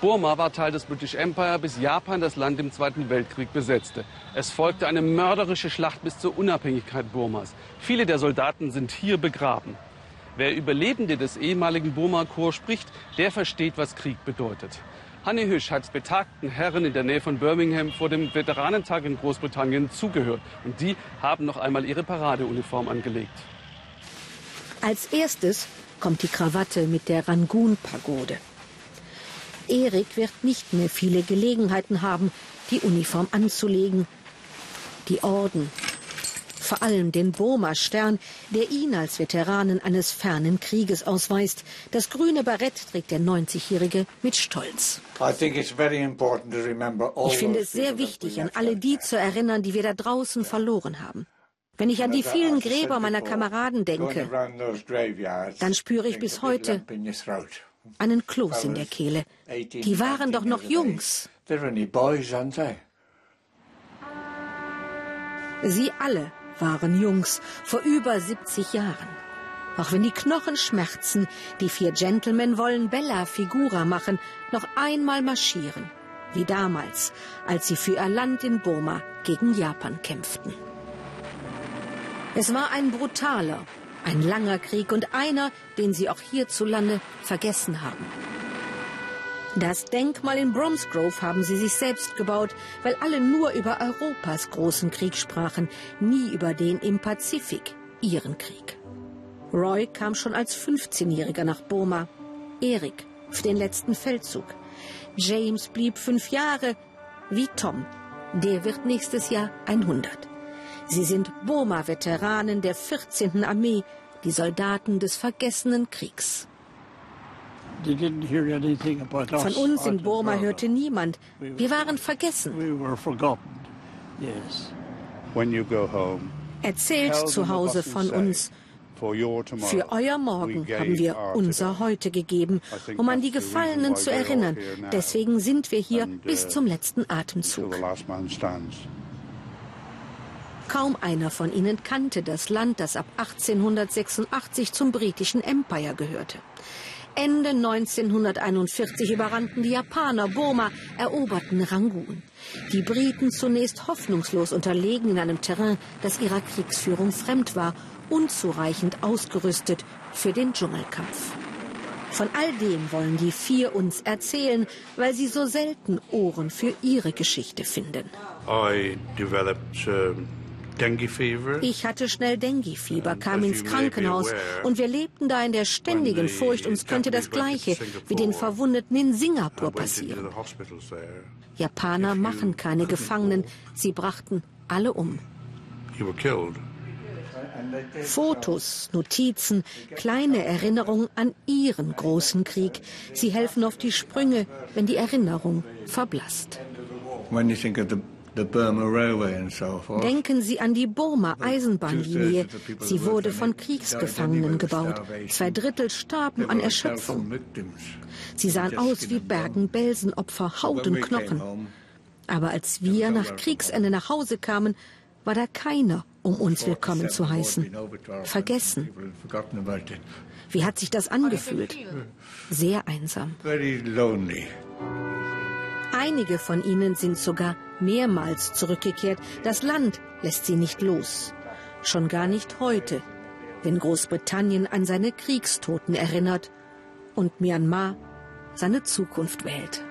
Burma war Teil des British Empire, bis Japan das Land im Zweiten Weltkrieg besetzte. Es folgte eine mörderische Schlacht bis zur Unabhängigkeit Burmas. Viele der Soldaten sind hier begraben. Wer Überlebende des ehemaligen Burma-Korps spricht, der versteht, was Krieg bedeutet. Hanne Hüsch hat betagten Herren in der Nähe von Birmingham vor dem Veteranentag in Großbritannien zugehört. Und die haben noch einmal ihre Paradeuniform angelegt. Als erstes kommt die Krawatte mit der Rangoon-Pagode. Erik wird nicht mehr viele Gelegenheiten haben, die Uniform anzulegen. Die Orden, vor allem den Burma-Stern, der ihn als Veteranen eines fernen Krieges ausweist. Das grüne Barett trägt der 90-Jährige mit Stolz. Ich finde es sehr wichtig, an alle die zu erinnern, die wir da draußen verloren haben. Wenn ich an die vielen Gräber meiner Kameraden denke, dann spüre ich bis heute einen Kloß in der Kehle. Die waren doch noch Jungs. Sie alle waren Jungs vor über 70 Jahren. Auch wenn die Knochen schmerzen, die vier Gentlemen wollen Bella Figura machen, noch einmal marschieren, wie damals, als sie für ihr Land in Burma gegen Japan kämpften. Es war ein brutaler, ein langer Krieg und einer, den sie auch hierzulande vergessen haben. Das Denkmal in Bromsgrove haben sie sich selbst gebaut, weil alle nur über Europas großen Krieg sprachen, nie über den im Pazifik, ihren Krieg. Roy kam schon als 15-Jähriger nach Burma, Erik für den letzten Feldzug. James blieb fünf Jahre, wie Tom. Der wird nächstes Jahr 100. Sie sind Burma-Veteranen der 14. Armee, die Soldaten des vergessenen Kriegs. Von uns in Burma hörte niemand. Wir waren vergessen. Erzählt zu Hause von uns. Für euer Morgen haben wir unser Heute gegeben, um an die Gefallenen zu erinnern. Deswegen sind wir hier bis zum letzten Atemzug. Kaum einer von ihnen kannte das Land, das ab 1886 zum britischen Empire gehörte. Ende 1941 überrannten die Japaner Burma, eroberten Rangoon. Die Briten zunächst hoffnungslos unterlegen in einem Terrain, das ihrer Kriegsführung fremd war, unzureichend ausgerüstet für den Dschungelkampf. Von all dem wollen die vier uns erzählen, weil sie so selten Ohren für ihre Geschichte finden. I developed, uh ich hatte schnell Dengue-Fieber, kam ins Krankenhaus und wir lebten da in der ständigen Furcht, uns könnte das Gleiche wie den Verwundeten in Singapur passieren. Japaner machen keine Gefangenen, sie brachten alle um. Fotos, Notizen, kleine Erinnerungen an ihren großen Krieg. Sie helfen auf die Sprünge, wenn die Erinnerung verblasst. When you think of the Denken Sie an die Burma-Eisenbahnlinie. Sie wurde von Kriegsgefangenen gebaut. Zwei Drittel starben an Erschöpfung. Sie sahen aus wie Bergen-Belsen-Opfer, Haut und Knochen. Aber als wir nach Kriegsende nach Hause kamen, war da keiner, um uns willkommen zu heißen. Vergessen. Wie hat sich das angefühlt? Sehr einsam. Einige von ihnen sind sogar mehrmals zurückgekehrt. Das Land lässt sie nicht los. Schon gar nicht heute, wenn Großbritannien an seine Kriegstoten erinnert und Myanmar seine Zukunft wählt.